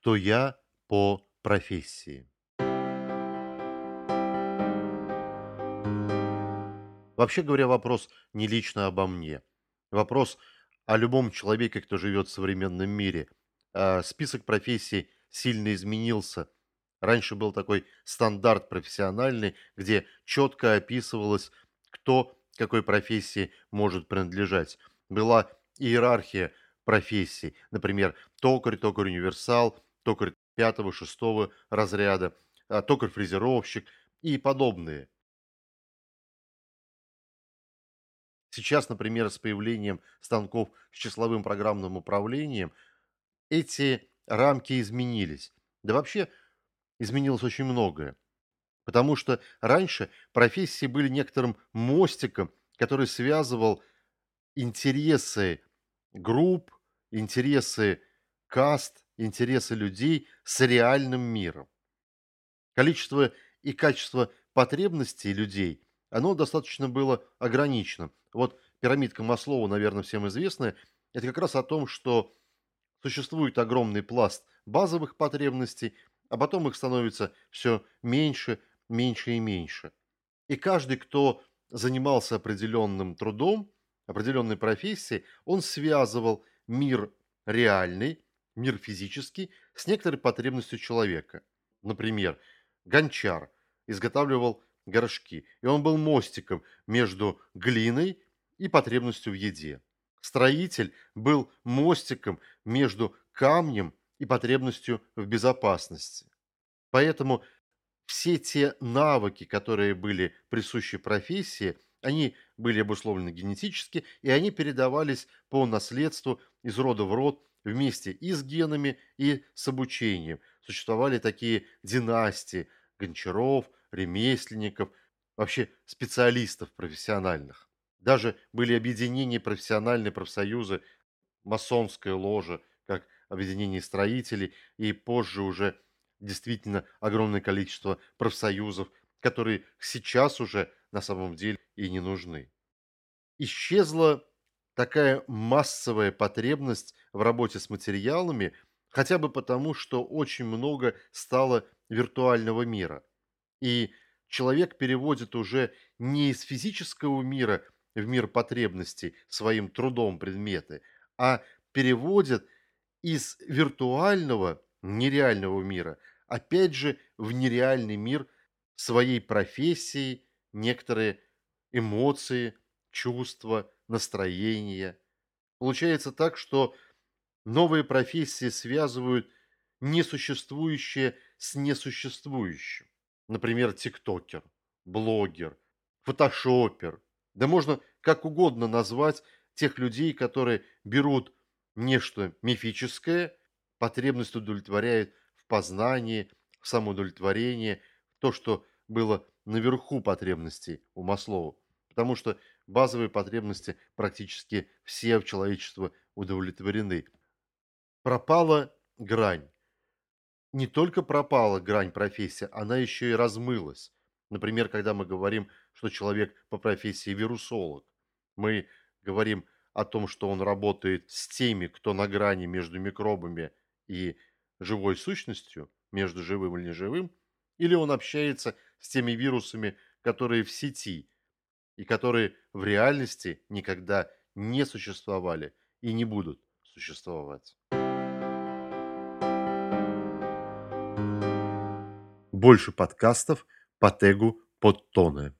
Кто я по профессии? Вообще говоря, вопрос не лично обо мне. Вопрос о любом человеке, кто живет в современном мире. А, Список профессий сильно изменился. Раньше был такой стандарт профессиональный, где четко описывалось, кто какой профессии может принадлежать. Была иерархия профессий. Например, токарь, токарь-универсал, токарь пятого, шестого разряда, а, токарь-фрезеровщик и подобные. Сейчас, например, с появлением станков с числовым программным управлением эти рамки изменились. Да вообще изменилось очень многое. Потому что раньше профессии были некоторым мостиком, который связывал интересы групп, интересы каст, интересы людей с реальным миром. Количество и качество потребностей людей, оно достаточно было ограничено. Вот пирамидка Маслоу, наверное, всем известная, это как раз о том, что существует огромный пласт базовых потребностей, а потом их становится все меньше, меньше и меньше. И каждый, кто занимался определенным трудом, определенной профессией, он связывал мир реальный, мир физический с некоторой потребностью человека. Например, гончар изготавливал горшки, и он был мостиком между глиной и потребностью в еде. Строитель был мостиком между камнем и потребностью в безопасности. Поэтому все те навыки, которые были присущи профессии, они были обусловлены генетически, и они передавались по наследству из рода в род вместе и с генами, и с обучением. Существовали такие династии гончаров, ремесленников, вообще специалистов профессиональных. Даже были объединения профессиональные профсоюзы, масонская ложа, как объединение строителей, и позже уже действительно огромное количество профсоюзов, которые сейчас уже на самом деле и не нужны. Исчезла такая массовая потребность в работе с материалами, хотя бы потому, что очень много стало виртуального мира. И человек переводит уже не из физического мира в мир потребностей своим трудом предметы, а переводит из виртуального, нереального мира, опять же, в нереальный мир своей профессии, некоторые эмоции, чувства, настроения. Получается так, что новые профессии связывают несуществующее с несуществующим. Например, тиктокер, блогер, фотошопер. Да можно как угодно назвать тех людей, которые берут нечто мифическое, потребность удовлетворяет в познании, в самоудовлетворении, то, что было наверху потребностей у Маслоу. Потому что базовые потребности практически все в человечестве удовлетворены. Пропала грань. Не только пропала грань профессии, она еще и размылась. Например, когда мы говорим, что человек по профессии вирусолог, мы говорим о том, что он работает с теми, кто на грани между микробами и живой сущностью, между живым и неживым, или он общается с теми вирусами, которые в сети и которые в реальности никогда не существовали и не будут существовать. Больше подкастов по тегу подтоны.